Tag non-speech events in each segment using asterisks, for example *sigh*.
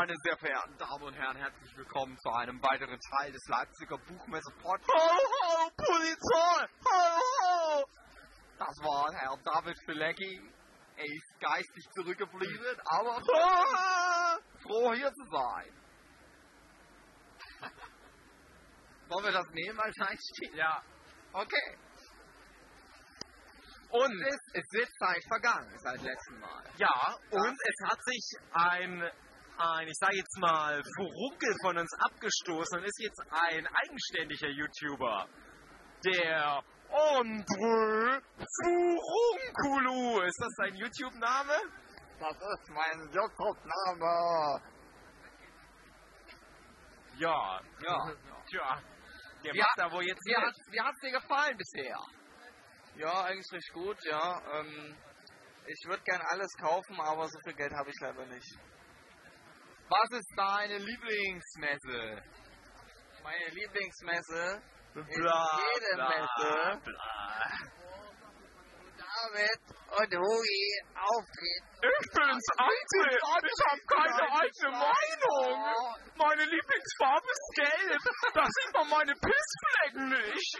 Meine sehr verehrten Damen und Herren. Herzlich willkommen zu einem weiteren Teil des Leipziger Buchmesse Podcasts. Ho, ho, Polizei! Ho, ho! Das war Herr David Filecki. Er ist geistig zurückgeblieben, aber froh hier zu sein. Wollen wir das nehmen als Einstieg? Ja. Okay. Und Es, ist, es wird Zeit vergangen seit letztem Mal. ja, und es hat sich ein, ein ich sage jetzt mal, Furunkel von uns abgestoßen und ist jetzt ein eigenständiger YouTuber. Der Andre Furunkulu. Ist das sein YouTube-Name? Das ist mein YouTube-Name. Ja. Ja. Tja. Der Wie macht hat- da wohl jetzt Wie hat wie hat's dir gefallen bisher? Ja, eigentlich recht gut, ja. Ähm, ich würde gern alles kaufen, aber so viel Geld habe ich leider nicht. Was ist deine Lieblingsmesse? Meine Lieblingsmesse ist Bla, jede bla, Messe, bla. David und Hugi auftreten. Ich bin's, André. Ich habe keine eigene Meinung. Meine Lieblingsfarbe ist gelb. Da sieht man meine Pissflecken nicht.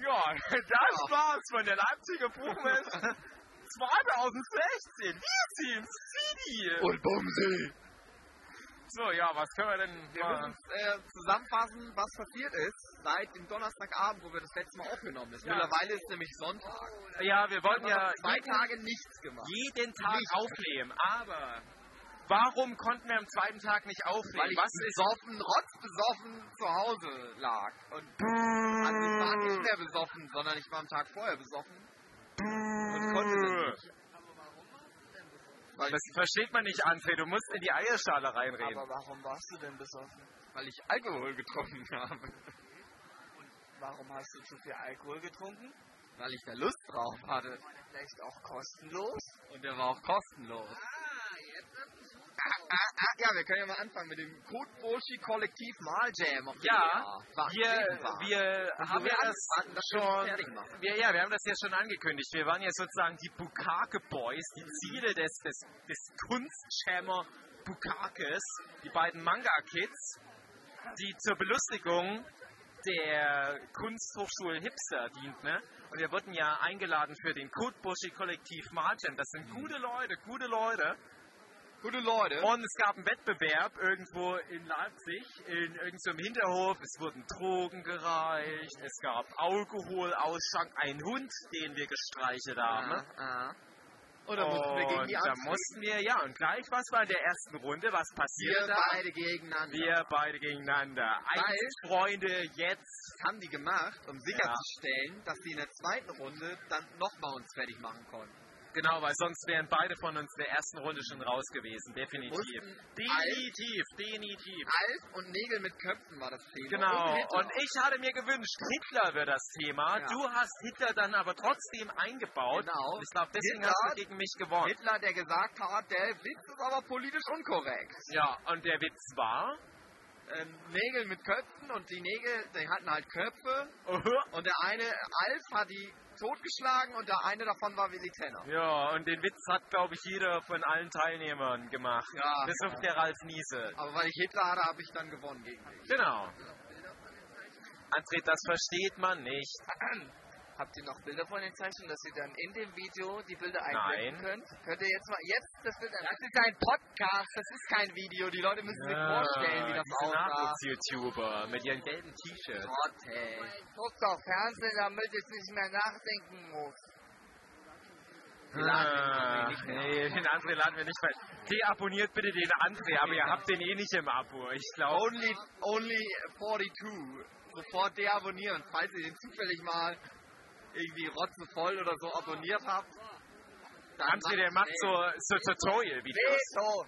Ja, das war's von der Leipziger Buchmesse 2016. Wir sind's, City. Und Bumsi. So, ja, was können wir denn Wir mal... müssen äh, zusammenfassen, was passiert ist seit dem Donnerstagabend, wo wir das letzte Mal aufgenommen haben. Ja. Mittlerweile ist nämlich Sonntag. Ja, wir wollten Wir ja zwei jeden, Tage nichts gemacht. jeden Tag Nicht. aufnehmen, aber... Warum konnten wir am zweiten Tag nicht aufnehmen? Weil ich was ist besoffen, rotzbesoffen zu Hause lag. Und also ich war nicht mehr besoffen, sondern ich war am Tag vorher besoffen. Und konnte das nicht. Weil Das versteht man nicht, André. Du musst in die Eierschale reinreden. Aber warum warst du denn besoffen? weil ich Alkohol getrunken *laughs* habe. Warum hast du zu viel Alkohol getrunken? Weil ich da Lust drauf hatte. Vielleicht auch kostenlos? Und der war auch kostenlos. Ah, ja, wir können ja mal anfangen mit dem Kotboshi Kollektiv Maljam. Ja, wir wir, wir haben wir ja das wir schon, wir, ja, wir haben das ja schon angekündigt. Wir waren ja sozusagen die Bukake Boys, die Ziele des, des, des Kunstschämer Bukakes, die beiden Manga-Kids, die zur Belustigung der Kunsthochschulen Hipster dient, ne? Und wir wurden ja eingeladen für den Kotbushi Kollektiv Martin. Das sind gute Leute, gute Leute. Gute Leute. Und es gab einen Wettbewerb irgendwo in Leipzig, in irgendeinem Hinterhof. Es wurden Drogen gereicht, es gab Alkoholausschank, ein Hund, den wir gestreichelt haben. Ah, ah. Und dann mussten wir gegen die Und da mussten wir, ja, und gleich, was war in der ersten Runde? Was Wir passierte da? beide gegeneinander. Wir beide gegeneinander. Eins, Freunde, jetzt. Das haben die gemacht, um sicherzustellen, dass sie in der zweiten Runde dann nochmal uns fertig machen konnten. Genau, weil sonst wären beide von uns in der ersten Runde schon raus gewesen. Definitiv. Definitiv, definitiv. Alf und Nägel mit Köpfen war das Thema. Genau, Und und ich hatte mir gewünscht, Hitler wäre das Thema. Ja. Du hast Hitler dann aber trotzdem eingebaut. Genau. Ich glaube, deswegen Hitler- hast du gegen mich gewonnen. Hitler, der gesagt hat, der Witz ist aber politisch unkorrekt. Ja, und der Witz war. Ähm, Nägel mit Köpfen und die Nägel, die hatten halt Köpfe uh, und der eine, Alf, hat die totgeschlagen und der eine davon war Willi Tenner. Ja, und den Witz hat, glaube ich, jeder von allen Teilnehmern gemacht. Ja. Bis auf der Ralf Niese. Aber weil ich Hitler hatte, habe ich dann gewonnen gegen dich. Genau. André, das versteht man nicht. *clears throat* Habt ihr noch Bilder von den Zeichnungen, dass ihr dann in dem Video die Bilder einblenden könnt? Könnt ihr jetzt mal jetzt das Bild Das ist ein Podcast, das ist kein Video. Die Leute müssen sich vorstellen, wie das aussah. Nachwuchs-YouTuber mit ihren gelben T-Shirts. Gott, ey. Guckt auf Fernsehen, damit ich nicht mehr nachdenken muss. Ah, nee, den André laden wir nicht mehr. Deabonniert bitte den André, aber ihr habt den eh nicht im Abo. Ich glaube. Only, only 42. Sofort deabonnieren, falls ihr den zufällig mal irgendwie rotzevoll oder so abonniert habt. dann André, der macht so, so Tutorial-Videos.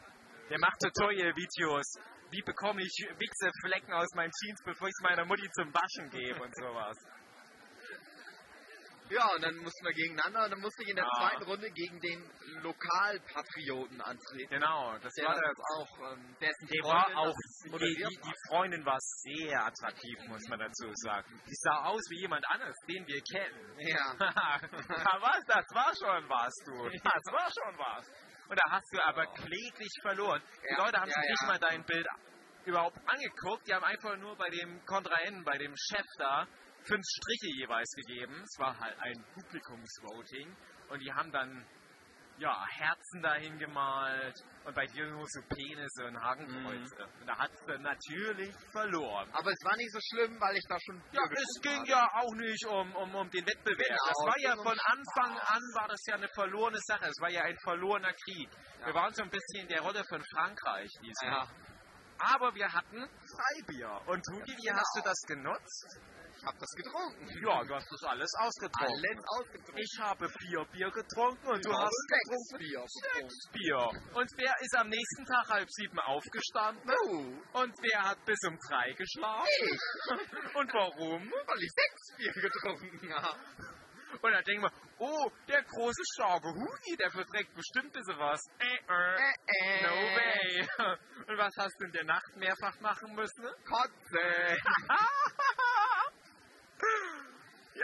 Der macht Tutorial-Videos. Wie bekomme ich Wichseflecken aus meinen Jeans, bevor ich es meiner Mutti zum Waschen gebe und sowas. Ja, und dann mussten wir gegeneinander und dann musste ich in der Ja. zweiten Runde gegen den Lokalpatrioten antreten. Genau, das Der war das auch, ähm, dessen Der Freundin war auch, die, die, die Freundin war sehr attraktiv, muss man dazu sagen. Die sah aus wie jemand anderes, den wir kennen. Ja. *laughs* da was, das war schon was, du. Das war schon was. Und da hast du aber kläglich verloren. Die Ja, Leute haben sich nicht mal dein Bild überhaupt angeguckt. Die haben einfach nur bei dem Kontrahenten, bei dem Chef da, fünf Striche jeweils gegeben. Es war halt ein Publikumsvoting. Und die haben dann ja, Herzen dahin gemalt und bei dir nur so Penisse und Hakenkreuze. Und da hat sie natürlich verloren. Aber es war nicht so schlimm, weil ich da schon. Ja, es ging ja auch nicht um, um, um den Wettbewerb. Genau, das war ja von Anfang an war das ja eine verlorene Sache. Es war ja ein verlorener Krieg. Wir waren so ein bisschen in der Rolle von Frankreich diesmal. Ja. Aber wir hatten Freibier. Und Tugi, wie hast du das genutzt? Ich hab das getrunken. Ja, du hast das alles ausgetrunken. Alles ausgetrunken. Ich habe vier Bier getrunken und du habe hast sechs Bier getrunken. Bier. Und wer ist am nächsten Tag halb sieben aufgestanden? Du, Und wer hat bis um drei geschlafen? ich, *laughs* Und warum? weil ich sechs Bier getrunken habe. Und dann denken wir, oh, der große starke Hugi, der verträgt bestimmt ein bisschen was. Äh, äh, no way. *laughs* Und was hast du in der Nacht mehrfach machen müssen? Kotze. *laughs*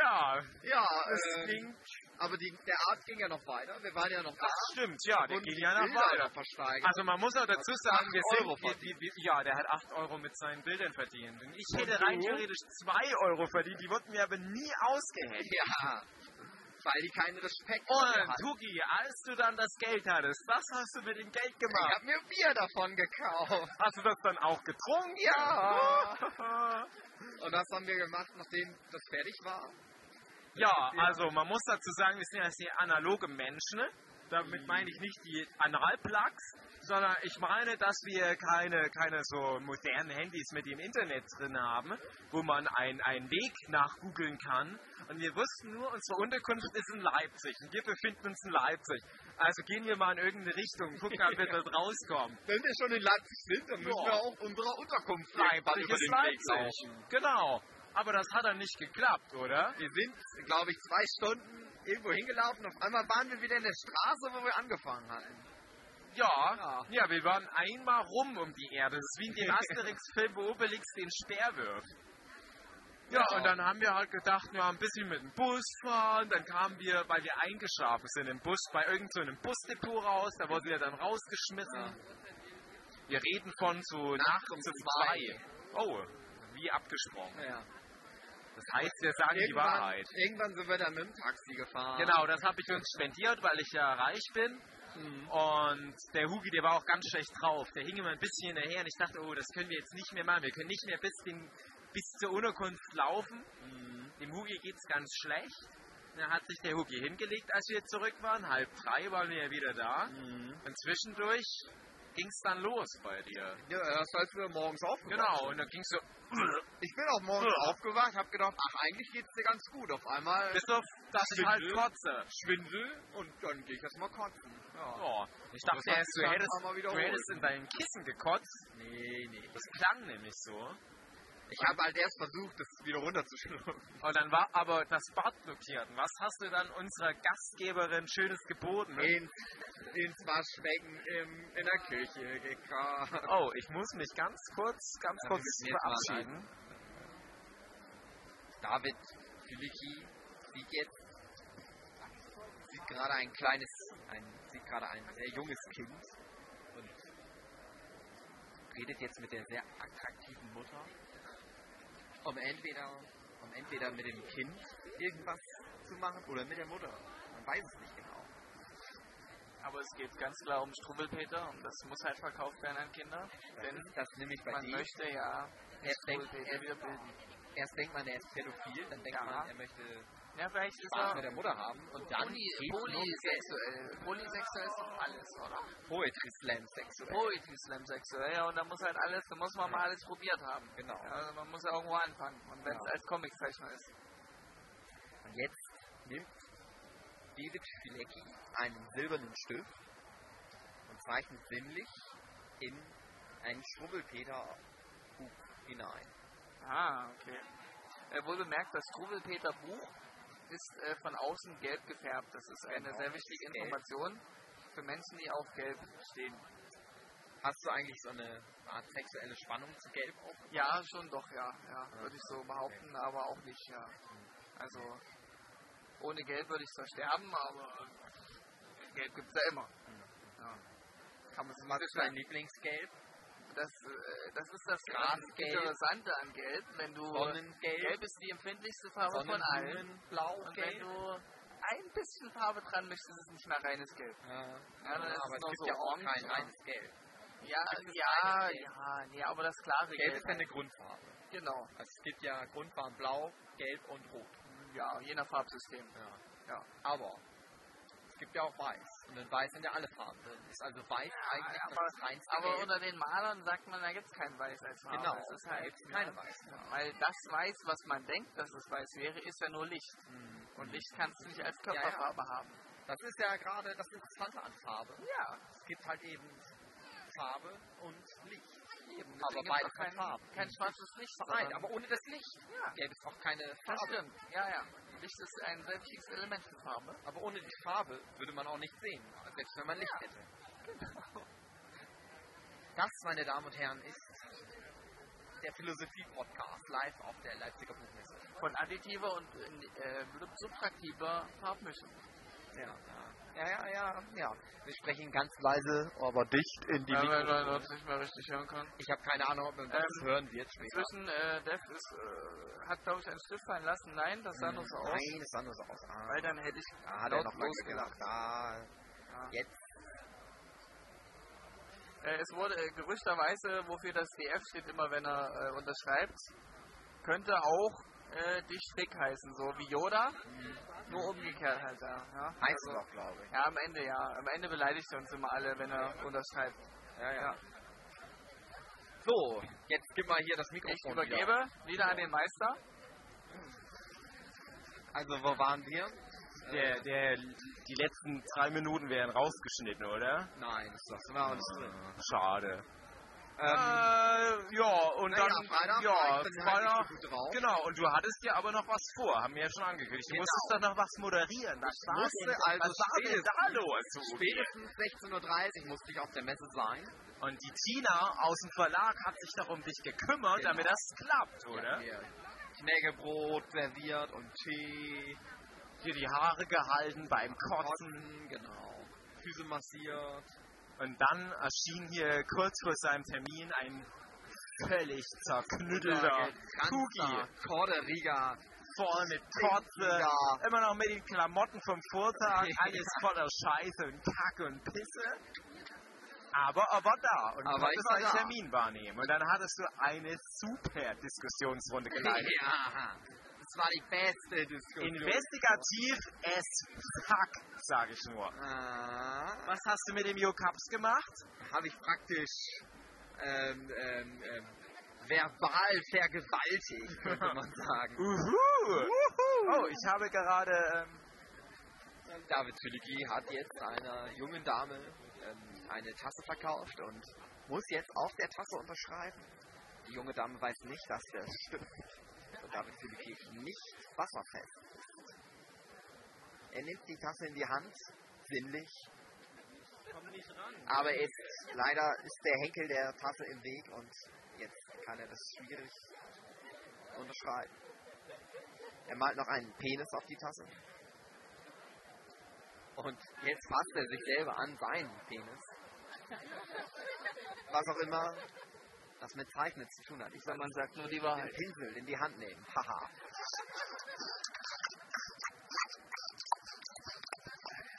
ja, Ja, es ähm, ging. aber die, der Art ging ja noch weiter. Wir waren ja noch da. Das stimmt, ja, der ging ja noch Bilder weiter. noch. Also man muss auch dazu sagen, wir sind, Euro wir, wir, ja, der hat 8 Euro mit seinen Bildern verdient. Und ich hätte rein theoretisch 2 Euro verdient, die wurden mir aber nie ausgehängt. ja, weil die keinen Respekt Und. Tugi, als du dann das Geld hattest, was hast du mit dem Geld Ich gemacht? hab mir Bier davon gekauft. Hast du das dann auch getrunken? Ja. *laughs* Und das haben wir gemacht, nachdem das fertig war. Ja, also man muss dazu sagen, wir sind ja sehr analoge Menschen. Damit meine ich nicht die Analplugs, sondern ich meine, dass wir keine, keine so modernen Handys mit dem Internet drin haben, wo man ein- einen Weg nachgoogeln kann. Und wir wussten nur, unsere Unterkunft ist in Leipzig und wir befinden uns in Leipzig. Also gehen wir mal in irgendeine Richtung, gucken, ob wir *laughs* dort rauskommen. Wenn wir schon in Leipzig sind, dann müssen Ja. wir auch unserer Unterkunft Leipzig ist Leipzig. Genau. Aber das hat dann nicht geklappt, oder? Wir sind, glaube ich, zwei Stunden irgendwo hingelaufen. Auf einmal waren wir wieder in der Straße, wo wir angefangen hatten. Ja, Ja. wir waren einmal rum um die Erde. Das ist wie in dem Asterix-Film, wo Obelix den Speer wirft. Ja, Ja. und dann haben wir halt gedacht, ja, ein bisschen mit dem Bus fahren. Dann kamen wir, weil wir eingeschlafen sind im Bus, bei irgendeinem Busdepot raus. Da wurden wir dann rausgeschmissen. Wir reden von so nachts um um zwei. zwei. Oh, wie abgesprochen. Ja. Das heißt, wir sagen die Irgendwann, Wahrheit. irgendwann sind wir dann mit dem Taxi gefahren. Genau, das habe ich uns spendiert, weil ich ja reich bin. Und der Hugi, der war auch ganz schlecht drauf. Der hing immer ein bisschen hinterher und ich dachte, oh, das können wir jetzt nicht mehr machen. Wir können nicht mehr bis, den, bis zur Unterkunft laufen. Dem Hugi geht's ganz schlecht. Dann hat sich der Hugi hingelegt, als wir zurück waren. Halb drei waren wir ja wieder da. Und zwischendurch ging's dann los bei dir. Ja, das als wir morgens aufgewacht Genau, und dann ging's so, *clears throat* Ich bin auch morgens aufgewacht, habe gedacht, ach, eigentlich geht's dir ganz gut. Auf einmal bis auf, dass ich halt kotze. Schwindel und dann gehe ich erstmal kotzen. Ja. Oh, ich dachte erst, du hättest, du hättest in deinem Kissen gekotzt. Nee, nee. Das klang nämlich so. Ich habe halt erst versucht, das wieder runterzuschlucken. Und dann war aber das Bad blockiert. Was hast du dann unserer Gastgeberin Schönes geboten? Ins, ins Waschbecken im, in der Küche gekauft. Oh, ich muss mich ganz kurz, ganz Ja, kurz verabschieden. David Filicki sieht jetzt, sieht gerade ein kleines, ein, sieht gerade ein sehr junges Kind und redet jetzt mit der sehr attraktiven Mutter, um entweder, um entweder mit dem Kind irgendwas zu machen oder mit der Mutter. Man weiß es nicht. Aber es geht ganz klar um Struwwelpeter und das muss halt verkauft werden an Kinder. Das Denn ist das nämlich bei man dir. möchte ja erst, wieder bilden. erst denkt man, er ist pädophil, dann denkt Ja. man, er möchte Ja, vielleicht ist Spaß er mit der Mutter haben und dann Geld. polysexuell. Polysexuell ist doch alles, oder? Poetry Slam sexuell. Poetry Slam sexuell, ja, und da muss halt alles, da muss man mal alles probiert haben. Genau. Ja, also man muss ja irgendwo anfangen. Und wenn es Ja. als Comiczeichner ist. Und jetzt nimmt David Filecki einen silbernen Stift und zeichnet sinnlich in einen Schrubbelpeter-Bug hinein. Ah, okay. Äh, wohl bemerkt, das Struwwelpeter Buch ist äh, von außen gelb gefärbt. Das ist eine Genau, sehr wichtige gelb. Information für Menschen, die auf gelb stehen. Hast du eigentlich so eine Art sexuelle Spannung zu Gelb auch? Ja, schon doch, ja. ja würde ich so behaupten, aber auch nicht, ja. Also, ohne Gelb würde ich zwar sterben, aber Gelb gibt es ja immer. Ja. Kann man sich Was das ist dein Lieblingsgelb? Das, äh, das ist das Grasgelb. Interessante an Gelb. Wenn du Sonnengelb. Gelb ist die empfindlichste Farbe von allen. Sonnenblumenblau, Und wenn gelb. du ein bisschen Farbe dran mischst, ist es nicht mehr reines Gelb. Ja, Ja, dann ist aber es es gibt so ja auch orange, kein reines Gelb. Ja, ja, Gelb? ja, nee, aber das klare Gelb. Gelb ist ja eine Grundfarbe. Genau. Also es gibt ja Grundfarben blau, gelb und rot. Ja, je nach Farbsystem. Ja. Ja. Aber es gibt ja auch weiß. Und in weiß sind ja alle Farben drin. Ist also weiß eigentlich aber- das reinste Aber Gelb. unter den Malern sagt man, da gibt es kein Weiß als Farbe. Genau, Es ist halt gibt's keine weißen Ja, Weil das Weiß, was man denkt, dass es weiß wäre, ist ja nur Licht. Hm. Und Licht kannst du nicht als Ja, ja. Körperfarbe haben. Das ist ja gerade das Interessante an Farbe. Ja. Es gibt halt eben Farbe und Licht. Eben. Aber beide kein, Farben. kein schwarzes Licht. Nein, aber ohne das Licht. Ja. Gelb ist auch keine Das Farbe. stimmt. Ja, ja. Licht ist ein sehr wichtiges Element für Farbe. Aber ohne die Farbe würde man auch nicht sehen, selbst wenn man Licht hätte. Das, meine Damen und Herren, ist der Philosophie-Podcast live auf der Leipziger Buchmesse. Von additiver und äh, subtraktiver Farbmischung. Ja, ja, ja, ja, ja. Wir sprechen ganz leise, aber dicht in die Ja, weil man uns nicht mehr richtig hören kann. Ich habe keine Ahnung, ob man das Ähm, hören wird später. Inzwischen, äh, Dev ist, äh, hat, glaube ich, einen Stift fallen lassen. Nein, das sah nur so aus. Nein, das sah nur so aus. Ah, Weil dann hätte ich er laut noch losgelacht. Ah, Ja. jetzt. Äh, es wurde äh, gerüchterweise, wofür das DF steht, immer wenn er äh, unterschreibt, könnte auch äh, die Strick heißen, so wie Yoda, nur umgekehrt halt da. Ja? Heißt Also, doch, glaube ich. ja, am Ende ja. Am Ende beleidigt er uns immer alle, wenn er unterschreibt. Ja, Ja. So, jetzt gib mal hier das Mikrofon. Ich übergebe wieder an den Meister. Wieder. Also, wo waren wir? Der, der, die letzten drei Minuten wären rausgeschnitten, oder? Nein, das wir alles drin. Schade. Ähm, äh, ja, und dann, Freitag, ja, halt Freitag, so gut drauf. genau, und du hattest ja aber noch was vor, haben wir ja schon angekündigt. Du Genau. musstest doch noch was moderieren. Was Ich musste denn, also was war denn spätestens- da los? *laughs* Spätestens 16.30 Uhr musste ich auf der Messe sein. Und die Tina aus dem Verlag hat sich doch um dich gekümmert, Genau. damit das klappt, oder? Hier Knäckebrot serviert und Tee. Hier die Haare gehalten beim Kotzen. Kotzen, genau. Füße massiert. Und dann erschien hier kurz vor seinem Termin ein völlig zerknüttelter. Corderiga. Voll mit Kotze, immer noch mit den Klamotten vom Vortag, alles voller Scheiße und Kacke und Pisse. Aber er war da und Aber konnte ich war seinen da. Termin wahrnehmen. Und dann hattest du eine super Diskussionsrunde geleitet. Ja, das war die beste Diskussion. Investigativ as fuck, sag ich nur. Ah, Was hast du mit dem Jo Cups gemacht? habe ich praktisch ähm, ähm, ähm, verbal vergewaltigt, könnte man *laughs* sagen. Uhu. Oh, ich habe gerade ähm, David Zülicki hat jetzt einer jungen Dame ähm, eine Tasse verkauft und muss jetzt auf der Tasse unterschreiben. Die junge Dame weiß nicht, dass der Stift von David Zülicki nicht wasserfest ist. Er nimmt die Tasse in die Hand, sinnlich, aber es, leider ist der Henkel der Tasse im Weg und jetzt kann er das schwierig unterschreiben. Er malt noch einen Penis auf die Tasse. Und jetzt fasst er sich selber an seinen Penis. Was auch immer das mit Zeichnen zu tun hat. Ich soll Man sagt nur die den Wahrheit. Pinsel in die Hand nehmen. Haha.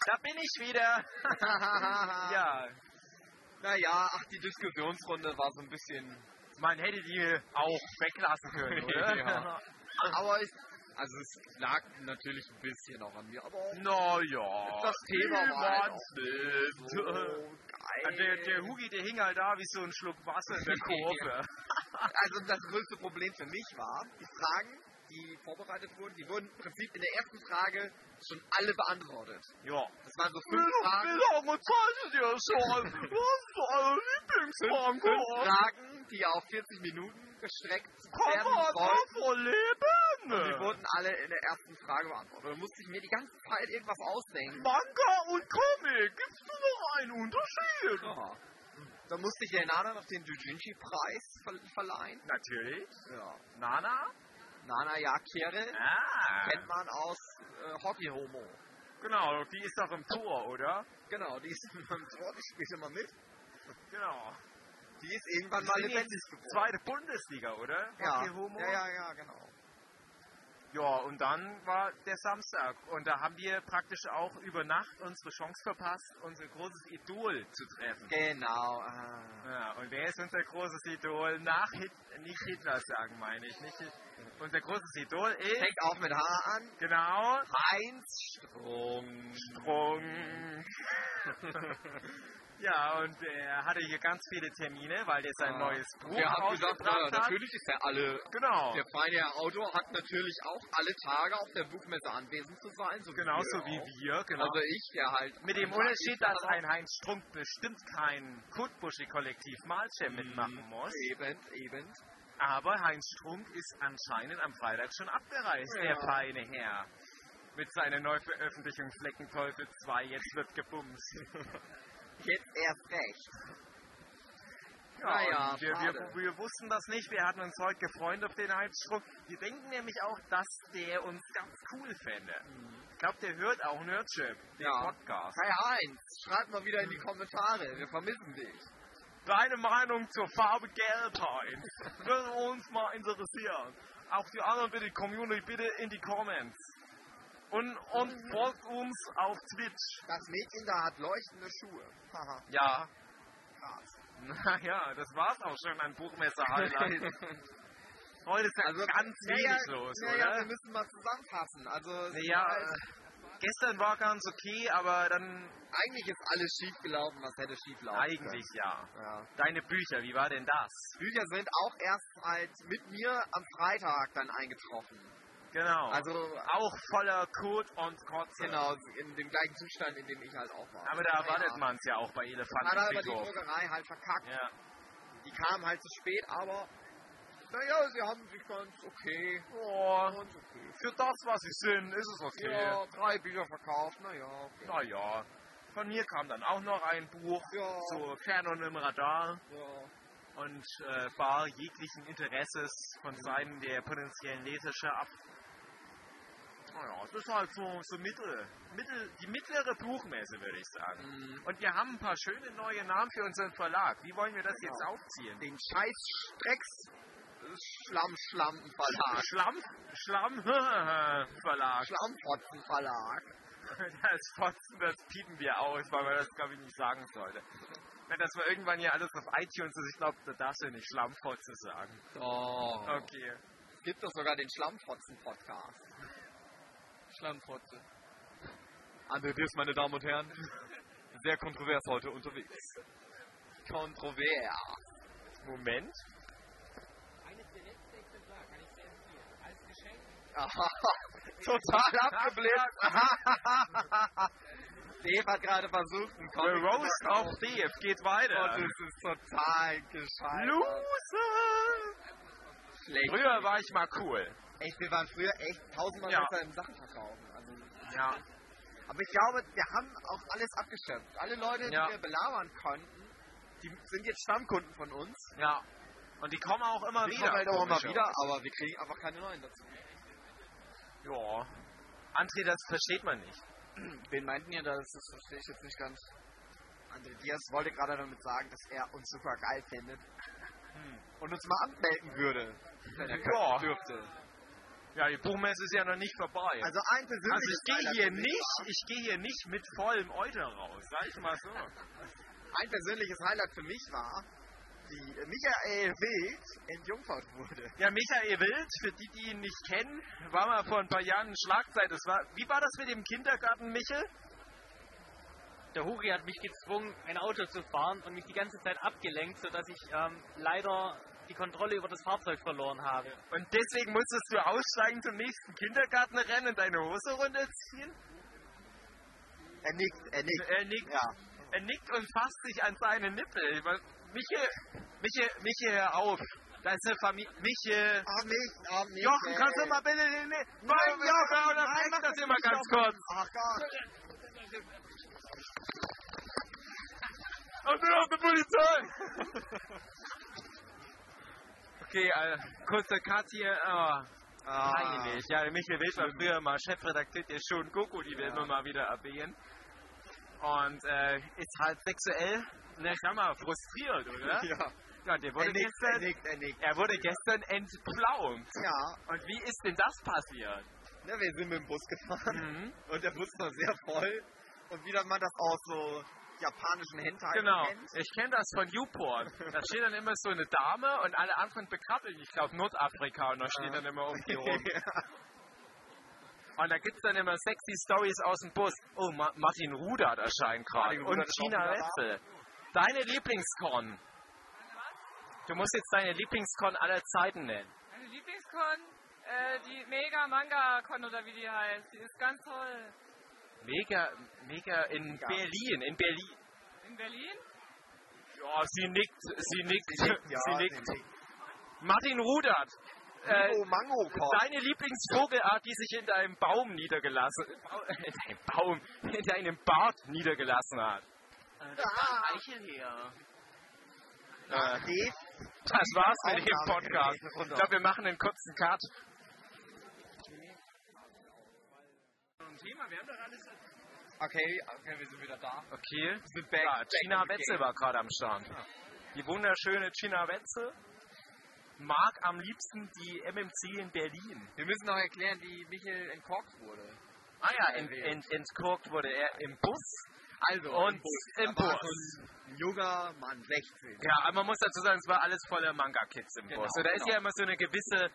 Da bin ich wieder. *laughs* ja. Ja, Naja, ach, die Diskussionsrunde war so ein bisschen. man hätte die auch weglassen können, *laughs* oder? Ja. Aber ich. Also, es lag natürlich ein bisschen auch an mir. Aber Naja. das Thema war halt nicht. so geil. Der, der Hugi, der hing halt da wie so ein Schluck Wasser in der *laughs* Kurve. *laughs* Also das größte Problem für mich war, die Fragen, die vorbereitet wurden, die wurden im Prinzip in der ersten Frage schon alle beantwortet. ja. Das waren so fünf Fragen, lange Zeit ist ja schon? Was ist eure fünf, fünf Fragen, die auf 40 Minuten gestreckt werden sollten. vor Und die Leben? Wurden alle in der ersten Frage beantwortet. Da musste ich mir die ganze Zeit irgendwas ausdenken. Manga und Comic, gibt's da noch einen Unterschied? Ja. Da musste ich der Nana noch den Jujinchi-Preis ver verleihen. Natürlich. Ja. Nana? Nana Yakere Ah. kennt man aus äh, Hockey Homo. Genau, die ist doch im Tor, oder? Genau, die ist *laughs* beim Tor, die spielt immer mit. Genau. Die ist irgendwann Die mal lebendig geworden. Zweite Bundesliga, oder? Ja. Hockey Homo? ja, ja, ja, genau. Ja, und dann war der Samstag. Und da haben wir praktisch auch über Nacht unsere Chance verpasst, unser großes Idol zu treffen. Genau. ah. Ja, und wer ist unser großes Idol? Nach Hit nicht Hitler sagen, meine ich. Nicht Hit unser großes Idol ist, Fängt auch mit H an. genau, Heinz Strunk. *laughs* Ja, und er hatte hier ganz viele Termine, weil der sein Ah. neues Buch Wir haben gesagt, hat. natürlich ist er alle. Genau. Der feine Herr Autor hat natürlich auch alle Tage auf der Buchmesse anwesend zu sein. So Genauso wir wie auch. wir, genau. Also ich, der halt. Mit dem Unterschied, dass auch. ein Heinz Strunk bestimmt kein Kutbuschi-Kollektiv Malchem mitmachen muss. Eben, eben. Aber Heinz Strunk ist anscheinend am Freitag schon abgereist, Ja. der feine Herr. Mit seiner Neuveröffentlichung Fleckenteufel 2, jetzt wird gebumst. *laughs* Jetzt erst recht. Ja, Naja, wir, wir, wir wussten das nicht, wir hatten uns heute gefreut auf den Heinz Strunk. Wir denken nämlich auch, dass der uns ganz cool fände. Ich glaube, der hört auch Nerdship, den Ja. Podcast. Hey Heinz, schreib mal wieder in die Kommentare. Wir vermissen dich. Deine Meinung zur Farbe Gelb, Heinz, *laughs* würde uns mal interessieren. Auch die anderen bitte, Community, bitte in die Comments. Und, und folgt uns auf Twitch. Das Mädchen da hat leuchtende Schuhe. Haha, *laughs* Ja, krass. naja, das war's auch schon an Buchmesser-Highlights. *laughs* Heute ist ja Also ganz wenig los, naja, wir oder? müssen mal zusammenfassen. Also Naja, halt- gestern war ganz okay, aber dann eigentlich ist alles schief gelaufen, was hätte schief laufen eigentlich ja. Ja. Deine Bücher, wie war denn das? Bücher sind auch erst halt mit mir am Freitag dann eingetroffen. Genau. Also auch voller Kot und Kotze. genau in dem gleichen Zustand, in dem ich halt auch war. Aber da erwartet man es ja auch bei Hat Elefanten. aber die Druckerei halt verkackt. Ja. Die kam halt zu spät, aber naja, sie haben sich ganz okay. Oh, Ganz okay. für das, was sie sind, ist es okay. Ja, drei Bücher verkauft, naja. Okay. Naja, von mir kam dann auch noch ein Buch, Ja. so Fern und im Radar Ja. und äh, bar jeglichen Interesses von Seiten der potenziellen Leserschaft Naja, das ist halt so, so mittel, mittel, die mittlere Buchmesse, würde ich sagen. Mhm. Und wir haben ein paar schöne neue Namen für unseren Verlag. Wie wollen wir das Genau. jetzt aufziehen? Den scheiß Strecks Schlamm Schlampen Verlag. Schlamm, Schlamm *laughs* Verlag. Schlammfotzen Verlag. *laughs* Das Fotzen, das piepen wir aus, weil man das, glaube ich, nicht sagen sollte. Wenn das mal irgendwann hier alles auf iTunes ist, ich glaube, da darfst du nicht Schlammfotze sagen. Oh. Okay. Es gibt doch sogar den Schlammfotzen Podcast. Schlammfotze. André Diers, meine Damen und Herren, sehr kontrovers heute unterwegs. Kontrovers. Moment. *laughs* Total abgeblitzt. *laughs* Dave hat gerade versucht, einen The Comic Roast zu of verkaufen. Thief geht Und weiter. es ist total gescheitert. Loser! Schlecht. Früher war ich mal cool. Echt, wir waren früher echt tausendmal Ja. besser im Sachen verkaufen. Also, Ja. aber ich glaube, wir haben auch alles abgeschöpft. Alle Leute, Ja. die wir belabern konnten, die sind jetzt Stammkunden von uns. Ja. Und die kommen auch immer Die wieder. kommen halt auch immer wieder, aber wir kriegen einfach keine neuen dazu. Ja. André, das versteht man nicht. Wen meinten ihr da? Das das verstehe ich jetzt nicht ganz. André Diaz wollte gerade damit sagen, dass er uns super geil findet Hm. und uns mal anmelden würde, wenn er Ja. dürfte. Ja, die Buchmesse ist ja noch nicht vorbei. Also ein persönliches Also ich gehe Highlight hier für mich nicht, war- ich gehe hier nicht mit vollem Euter raus, sag ich mal so. Ein persönliches Highlight für mich war, wie Michael Wild entjungfert wurde. Ja, Michael Wild, für die, die ihn nicht kennen, war mal vor ein paar Jahren ein Schlagzeit. Das war, wie war das mit dem Kindergarten, Michel? Der Huri hat mich gezwungen, ein Auto zu fahren und mich die ganze Zeit abgelenkt, sodass ich ähm, leider die Kontrolle über das Fahrzeug verloren habe. Und deswegen musstest du aussteigen zum nächsten Kindergarten rennen und deine Hose runterziehen? Er nickt, er nickt. Er nickt, Ja. er nickt und fasst sich an seine Nippel. Michel, Michel, Michel, hör auf. Da ist eine Familie. Michel. Ach nicht, ach nicht. Jochen, ey. kannst du mal bitte den... Nein, Nein, Jochen, Jochen, oder nein, mach das das immer nicht, ganz Jochen. kurz. Ach Gott. Und bin auf der Polizei! *laughs* okay, äh, kurzer Cut hier. Oh. Ah. Peinlich. Ja, Michael Wild war früher mal Chefredakteur der Show Goku, die werden Ja. wir mal wieder erwähnen. Und äh, ist halt sexuell, na, ich sag mal, frustriert, oder? *laughs* Ja. Ja, der wurde Er nickt, gestern, er nickt, er nickt. er wurde gestern entplaumt. Ja, Und wie ist denn das passiert? ne, wir sind mit dem Bus gefahren Mhm. und der Bus war sehr voll. Und wie man das aus so japanischen Hentai Genau, kennt. ich kenne das von Newport. Da steht dann immer so eine Dame und alle anderen bekrabbeln. Ich glaube Nordafrikaner stehen dann immer um die *laughs* rum. Und da gibt es dann immer sexy Stories aus dem Bus. Oh, Ma Martin Rudert erscheint gerade. Und China da. Wetzel. Deine Lieblingscon. Du musst jetzt deine Lieblingscon aller Zeiten nennen. Meine Lieblingskon, äh, die Mega Manga Con oder wie die heißt. Die ist ganz toll. Mega, mega in Ja. Berlin, in Berlin. In Berlin? Ja, sie nickt, sie nickt, sie nickt. Ja, Sie sie nickt. Martin Rudert. Äh, Mango. Deine Lieblingsvogelart, die sich in deinem Baum niedergelassen, *laughs* in deinem Baum, in deinem Bart niedergelassen hat. Ah, Eichelheer. ah, Äh, Dave, das war's mit dem Podcast. Ich glaube, wir machen einen kurzen Cut. Thema, wir haben doch alles. Okay, okay, wir sind wieder da. Okay. sind back- ja, back Gina Wetzel war gerade am Start. Die wunderschöne Gina Wetzel mag am liebsten die MMC in Berlin. Wir müssen noch erklären, wie Michael entkorkt wurde. Ah ja, ent, ent, entkorkt wurde er im Bus. Also, Und im Bus. im Bus. so ein junger Mann, 16. Ja, aber man muss dazu sagen, es war alles voller Manga-Kids im Genau, Bus. Und da ist genau. ja immer so eine gewisse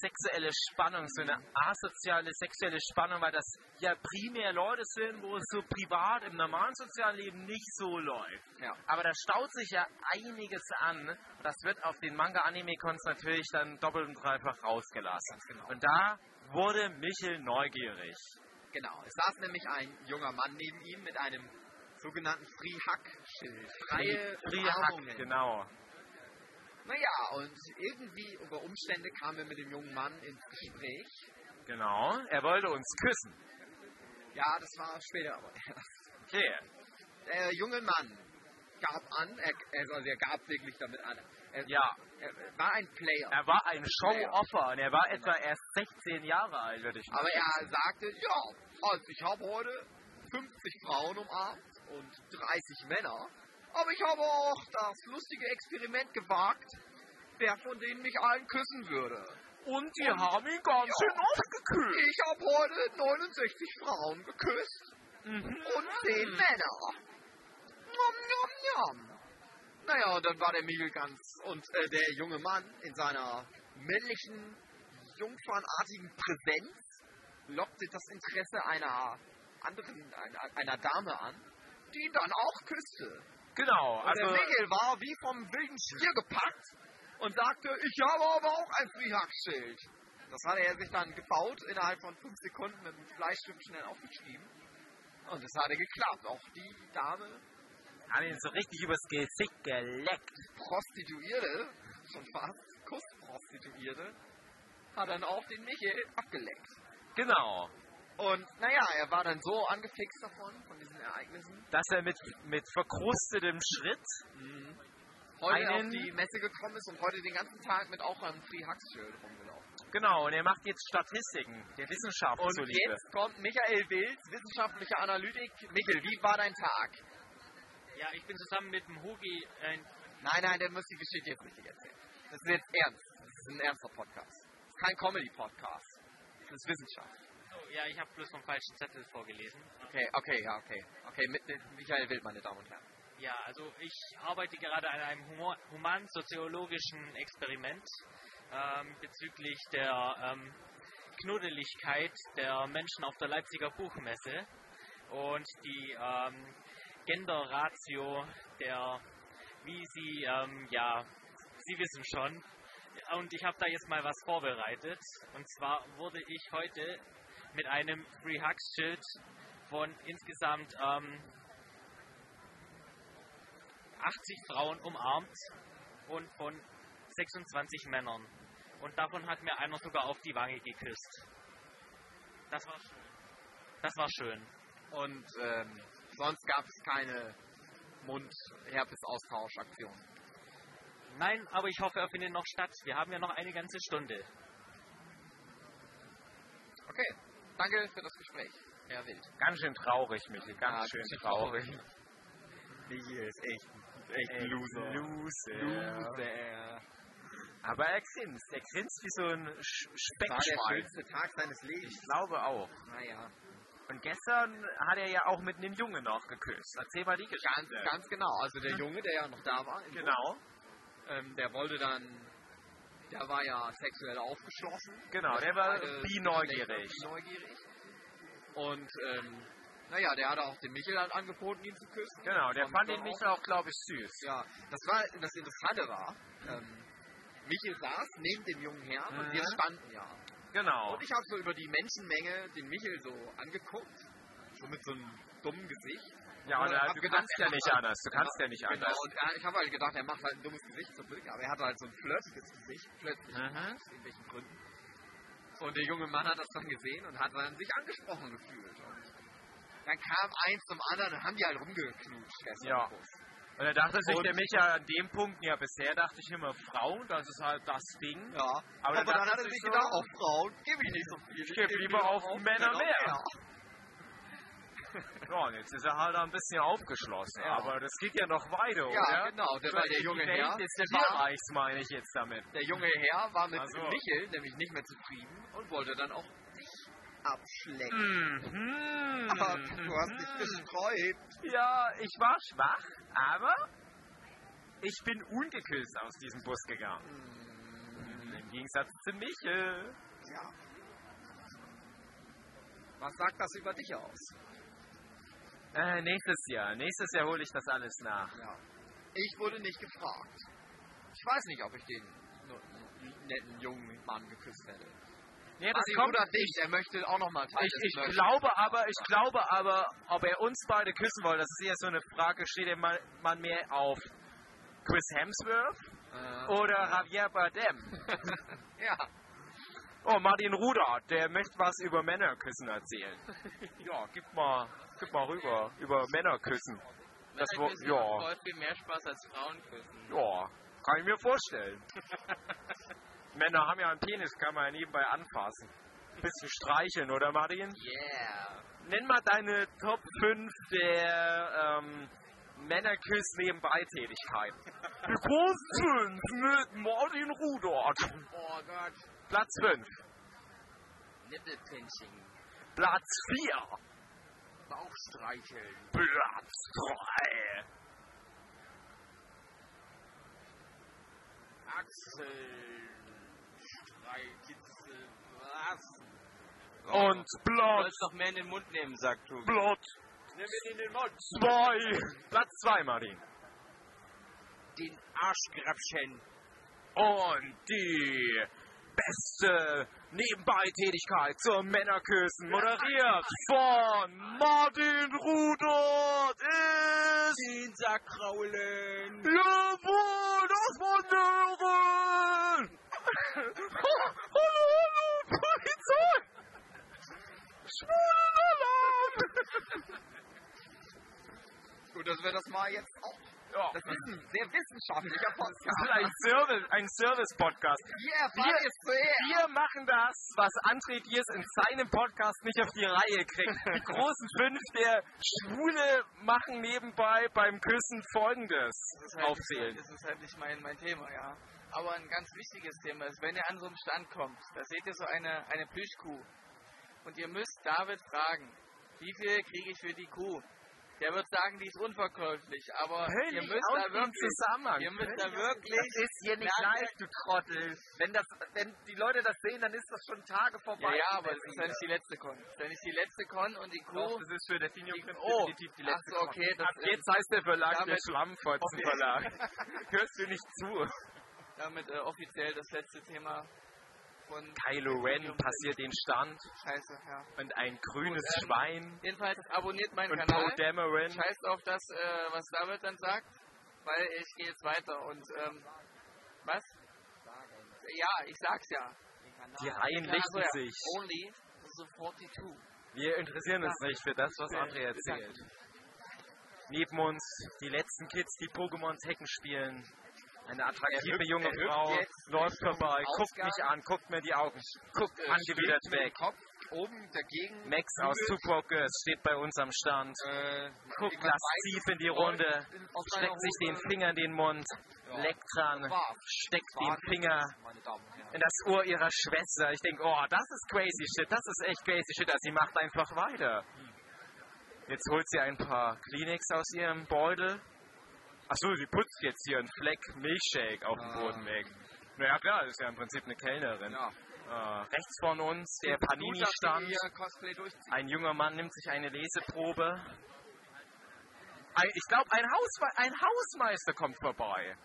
sexuelle Spannung, so eine asoziale sexuelle Spannung, weil das ja primär Leute sind, wo es so privat im normalen sozialen Leben nicht so läuft. Ja. Aber da staut sich ja einiges an. Das wird auf den Manga-Anime-Cons natürlich dann doppelt und dreifach rausgelassen. genau. Und da wurde Michel neugierig. Genau, es saß nämlich ein junger Mann neben ihm mit einem sogenannten Free Hack Schild. Freie Free Hack, Umarmungen. genau. Naja, und irgendwie über Umstände kamen wir mit dem jungen Mann ins Gespräch. Genau. Er wollte uns küssen. Ja, das war später aber *laughs* erst. Okay. Der junge Mann gab an, er, also er gab wirklich damit an. Er, Ja. er war ein Player. Er war ein Show-Offer und er war etwa erst 16 Jahre alt, würde ich mal Aber er sagte, ja, also ich habe heute 50 Frauen umarmt und 30 Männer. Aber ich habe auch das lustige Experiment gewagt, wer von denen mich allen küssen würde. Und die haben ihn ganz Ja. schön aufgekühlt. Ich habe heute 69 Frauen geküsst Mhm. und 10 Männer. Nom, nom, nom. Naja, und dann war der Miegel ganz und äh, der junge Mann in seiner männlichen, jungfernartigen Präsenz lockte das Interesse einer anderen, einer, einer Dame an, die ihn dann auch küsste. Genau, Und der also Miegel war wie vom wilden Stier gepackt und sagte, ich habe aber auch ein Freehack-Schild. Das hatte er sich dann gebaut, innerhalb von fünf Sekunden mit einem Fleischstift schnell aufgeschrieben. Und es hatte geklappt. Auch die Dame, haben ihn so richtig übers Gesicht geleckt. Prostituierte, schon fast, Kussprostituierte, hat dann auch den Michael abgeleckt. Genau. Und naja, er war dann so angefixt davon, von diesen Ereignissen, Dass er mit, mit verkrustetem Schritt heute Einen- auf die Messe gekommen ist und heute den ganzen Tag mit auch einem Free-Hacks-Schild rumgelaufen. Genau, und er macht jetzt Statistiken der Wissenschaft Und zuliebe. jetzt kommt Michael Wild, wissenschaftliche Analytik. Michael, wie war dein Tag? Ja, ich bin zusammen mit dem Hugi ein Nein, nein, der muss die Geschichte jetzt richtig erzählen. Das ist jetzt ernst. Das ist ein ernster Podcast. Das ist kein Comedy-Podcast. Das ist Wissenschaft. Ja, ich habe bloß vom falschen Zettel vorgelesen. Okay, okay, ja, okay. Okay, mit, mit Michael Wild, meine Damen und Herren. Ja, also ich arbeite gerade an einem humor- humansoziologischen Experiment ähm, bezüglich der ähm, Knuddeligkeit der Menschen auf der Leipziger Buchmesse und die ähm, Gender-Ratio der, wie sie, ähm, ja, Sie wissen schon. Und ich habe da jetzt mal was vorbereitet. Und zwar wurde ich heute mit einem Free Hugs Schild von insgesamt ähm, 80 Frauen umarmt und von 26 Männern. Und davon hat mir einer sogar auf die Wange geküsst. Das war schön. Das war schön. Und ähm, sonst gab es keine Mund-Herpes-Austauschaktion. Nein, aber ich hoffe, er findet noch statt. Wir haben ja noch eine ganze Stunde. Okay, danke für das Gespräch, Herr Wild. Ganz schön traurig, Michi, ganz Ja, schön bisschen traurig. Michi ist echt, echt Echt Loser. Loser. Loser. Aber er grinst, er grinst wie so ein Sch Das war der Speckschwein. schönste Tag seines Lebens. Ich glaube auch. Naja, Und gestern hat er ja auch mit einem Jungen noch geküsst. Erzähl mal die ganz, Geschichte. ganz genau. Also der Junge, der ja noch da war, Genau, ähm, der wollte dann, der war ja sexuell aufgeschlossen. genau, der war bi-neugierig. Neugierig. Und, ähm, naja, der hatte auch den Michel halt angeboten, ihn zu küssen. Genau, der Und fand dann den Michel auch, glaube ich, süß. Ja, das war, das Interessante war, ähm, Michel saß neben dem jungen Herrn und Mhm. wir standen ja. Genau. Und ich habe so über die Menschenmenge den Michel so angeguckt, so mit so einem dummen Gesicht. Ja, Und du gedacht, kannst er ja nicht halt- anders. Du kannst ja nicht Genau, anders. und er, ich habe halt gedacht, er macht halt ein dummes Gesicht zum Glück, aber er hatte halt so ein flirtiges Gesicht, plötzlich, Mhm. aus irgendwelchen Gründen. Und der junge Mann hat das dann gesehen und hat dann sich angesprochen gefühlt. Und dann kam eins zum anderen und haben die halt rumgeknutscht gestern Ja. Und da dachte sich Und- der Micha an dem Punkt, ja, bisher dachte ich immer Frauen, das ist halt das Ding. Ja, Aber aber, dann dann, hat er sich so- gedacht, auf Frauen gebe ich nicht so viel. Ich geb lieber auf Männer mehr. *laughs* Ja, und jetzt ist er halt ein bisschen aufgeschlossen. Ja. Aber das geht ja noch weiter, Ja, oder? genau, der, der junge Herr, des der war, Tierreichs meine ich jetzt damit. der junge Herr war mit Ach so. Michel nämlich nicht mehr zufrieden und wollte dann auch dich abschlecken. Mhm. Aber du hast dich gestreut. Ja, ich war schwach, aber ich bin ungeküsst aus diesem Bus gegangen. Im Gegensatz zu Michel. Ja. Was sagt das über dich aus? Äh, nächstes Jahr. Nächstes Jahr hole ich das alles nach. Ja. Ich wurde nicht gefragt. Ich weiß nicht, ob ich den netten jungen Mann geküsst hätte. Ja, Das wundert nicht, er möchte auch nochmal Teil Ich, ich glaube aber, ich glaube aber, ob er uns beide küssen wollte, das ist eher so eine Frage, steht der Mann mehr auf Chris Hemsworth Äh, oder Javier Bardem? *laughs* ja. Oh, Martin Ruder, der möchte was über Männerküssen erzählen. *laughs* Ja, gib mal, gib mal rüber, über Männerküssen. Das wo, Männerküssen ja, macht voll viel mehr Spaß als Frauenküssen. ja, kann ich mir vorstellen. *laughs* Männer haben ja einen Penis, kann man ja nebenbei anfassen. Bisschen streicheln, oder Martin? Yeah. Nenn mal deine Top 5 der ähm, Männerküss nebenbei Tätigkeiten. *laughs* Die Großen 5 mit Martin Rudert. Oh Gott. Platz 5. Nippelpinching. Platz 4. Bauchstreicheln. Platz 3. Achseln. Streicheln. Was? Und Du Platz, sollst doch mehr in den Mund nehmen, sagt du. Platz Nimm ihn in den Mund. 2. Platz 2, Martin. Den Arschgrabschen. Und die beste Nebenbei-Tätigkeit zum Männerküssen, moderiert von Martin Rudert, ist... Den Sackkraulen. Jawohl, das war Nören! hallo, hallo, Polizei! Schwulenalarm! Gut, dass wir das mal jetzt auch. Ja, Das ist ein sehr wissenschaftlicher Podcast. ein Service, ein Service-Podcast. Wir erfahren Wir-. Wir machen das, was André Diers in seinem Podcast nicht auf die Reihe kriegt. Die großen fünf der Schwule machen nebenbei beim Küssen folgendes Das ist halt, aufzählen. Das ist halt nicht mein, mein Thema, ja. Aber ein ganz wichtiges Thema ist, wenn ihr an so einen Stand kommt, da seht ihr so eine, eine Plüschkuh. Und ihr müsst David fragen, wie viel kriege ich für die Kuh? Der wird sagen, die ist unverkäuflich, aber ihr müsst da wirklich, Zusammenhang. ihr müsst da wirklich, Das ist hier nicht Nein, live, du Trottel. Wenn, das, wenn die Leute das sehen, dann ist das schon Tage vorbei. ja, ja, aber das ist ja nicht die letzte Con. Das ist ja nicht die letzte Con und die Kuh, das ist für Senior Prinz Oh, definitiv die ach letzte so, okay, Con. Ab jetzt heißt der Verlag der damit- Schlammfotzenverlag. *laughs* Hörst du nicht zu? damit äh, offiziell das letzte Thema Kylo Ren passiert den Stand Scheiße, ja. und ein grünes Und, ähm, Schwein Jedenfalls abonniert meinen und Kanal. Poe Dameron. Scheißt auf das, äh, was David dann sagt, weil ich gehe jetzt weiter und ähm, was? Ja, ich sag's ja. Die Reihen lichten ja. sich. Only so 42. Wir interessieren uns nicht für das, was André erzählt. Neben uns die letzten Kids, die Pokémons Hecken spielen. Eine attraktive hüpft- junge Frau läuft vorbei, guckt mich an, guckt mir die Augen, guckt Äh, angewidert weg. Kopf, oben dagegen. Max aus Tupoke steht bei uns am Stand. Äh, Guckt lasziv in die Runde, steckt sich den. Finger in den Mund, Ja. leckt dran, steckt den Finger in das Ohr ihrer Schwester. Ich denke, oh, das ist crazy shit, das ist echt crazy shit. Also sie macht einfach weiter. Jetzt holt sie ein paar Kleenex aus ihrem Beutel. Achso, sie putzt jetzt hier einen Fleck Milchshake auf dem Ah. Boden weg. Naja klar, das ist ja im Prinzip eine Kellnerin. Ja. Äh, rechts von uns der Panini-Stand. Ein junger Mann nimmt sich eine Leseprobe. Ein, ich glaube, ein, Hausme ein Hausmeister kommt vorbei.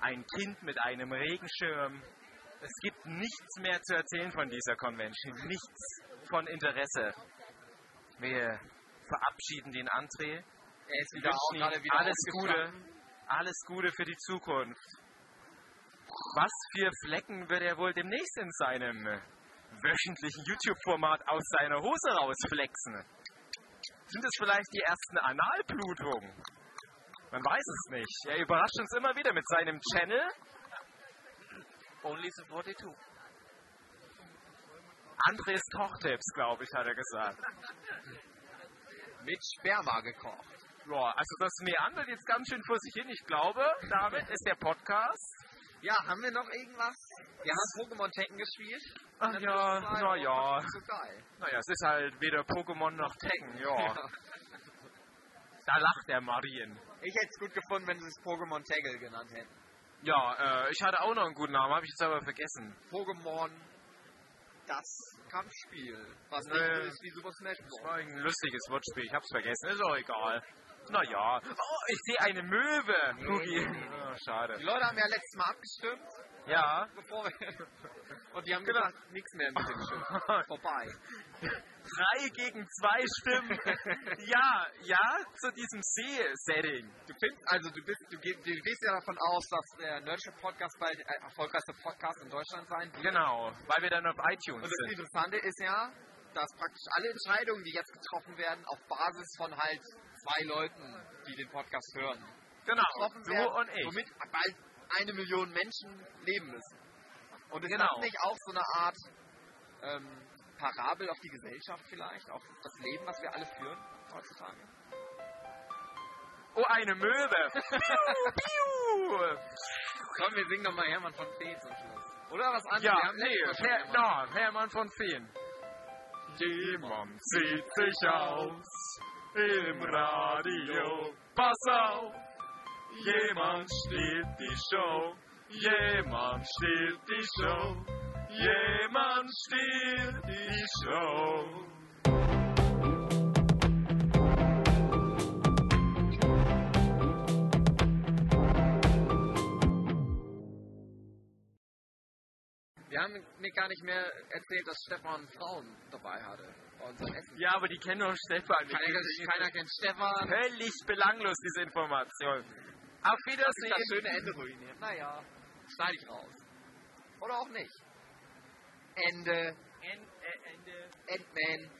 Ein Kind mit einem Regenschirm. Es gibt nichts mehr zu erzählen von dieser Convention. Nichts von Interesse. Wir verabschieden den André. Er ist wieder auch gerade wieder alles Gute. Alles Gute für die Zukunft. Was für Flecken wird er wohl demnächst in seinem wöchentlichen YouTube-Format aus seiner Hose rausflexen? Sind es vielleicht die ersten Analblutungen? Man weiß es nicht. Er überrascht uns immer wieder mit seinem Channel. Only the 42. Andres Kochtipps, glaube ich, hat er gesagt. Mit Sperma gekocht. Ja, also das meandert jetzt ganz schön vor sich hin. Ich glaube, damit ist der Podcast. Ja, haben wir noch irgendwas? Wir haben Pokémon Tekken gespielt. Ach ja, Zwischenzeit. na ja. das ist So geil. Naja, es ist halt weder Pokémon noch Tekken, ja. Da lacht der Marien. Ich hätte es gut gefunden, wenn sie es Pokémon Taggle genannt hätten. Ja, äh, ich hatte auch noch einen guten Namen, habe ich jetzt aber vergessen. Pokémon das Kampfspiel. Was nicht Nee. so ist wie Super Smash Das Bros. war ein lustiges Wortspiel, ich hab's vergessen, ist auch egal. Naja. Oh, ich sehe eine Möwe. Nee. Oh, Die schade. Leute haben ja letztes Mal abgestimmt, Ja. bevor wir. *laughs* Und die haben Genau. gesagt, nichts mehr mit dem Schiff. *laughs* Vorbei. Drei gegen zwei Stimmen. *laughs* ja, ja, zu diesem See-Setting. Du findest, also du bist, du, geh- du gehst ja davon aus, dass der Nerdship Podcast bald der erfolgreichste Podcast in Deutschland sein wird. Genau, weil wir dann auf iTunes Und das sind. Interessante ist ja, dass praktisch alle Entscheidungen, die jetzt getroffen werden, auf Basis von halt zwei Leuten, die den Podcast hören, Genau, getroffen du werden, und ich. womit bald eine Million Menschen leben müssen. Und ist Genau. das nicht auch so eine Art ähm, Parabel auf die Gesellschaft vielleicht, auf das Leben, was wir alle führen heutzutage? Oh, eine Möwe. *laughs* Komm, wir singen doch mal Hermann von Fee zum Schluss. Oder was anderes? Ja, nee, Hermann. no, Hermann von Feen. Jemand sieht sich aus im Radio. Pass auf, jemand stiehlt die Show. Jemand stiehlt die Show. Jemand stiehlt die Show. Wir haben mir gar nicht mehr erzählt, dass Stefan Frauen dabei hatte. Ja, aber die kennen doch Stefan. Keiner, keiner kennt Stefan. Völlig belanglos, diese Information. Auf Das Wiedersehen. schöne Ende ruiniert. Naja, schneide ich raus. Oder auch nicht. Ende. Ende. Endman.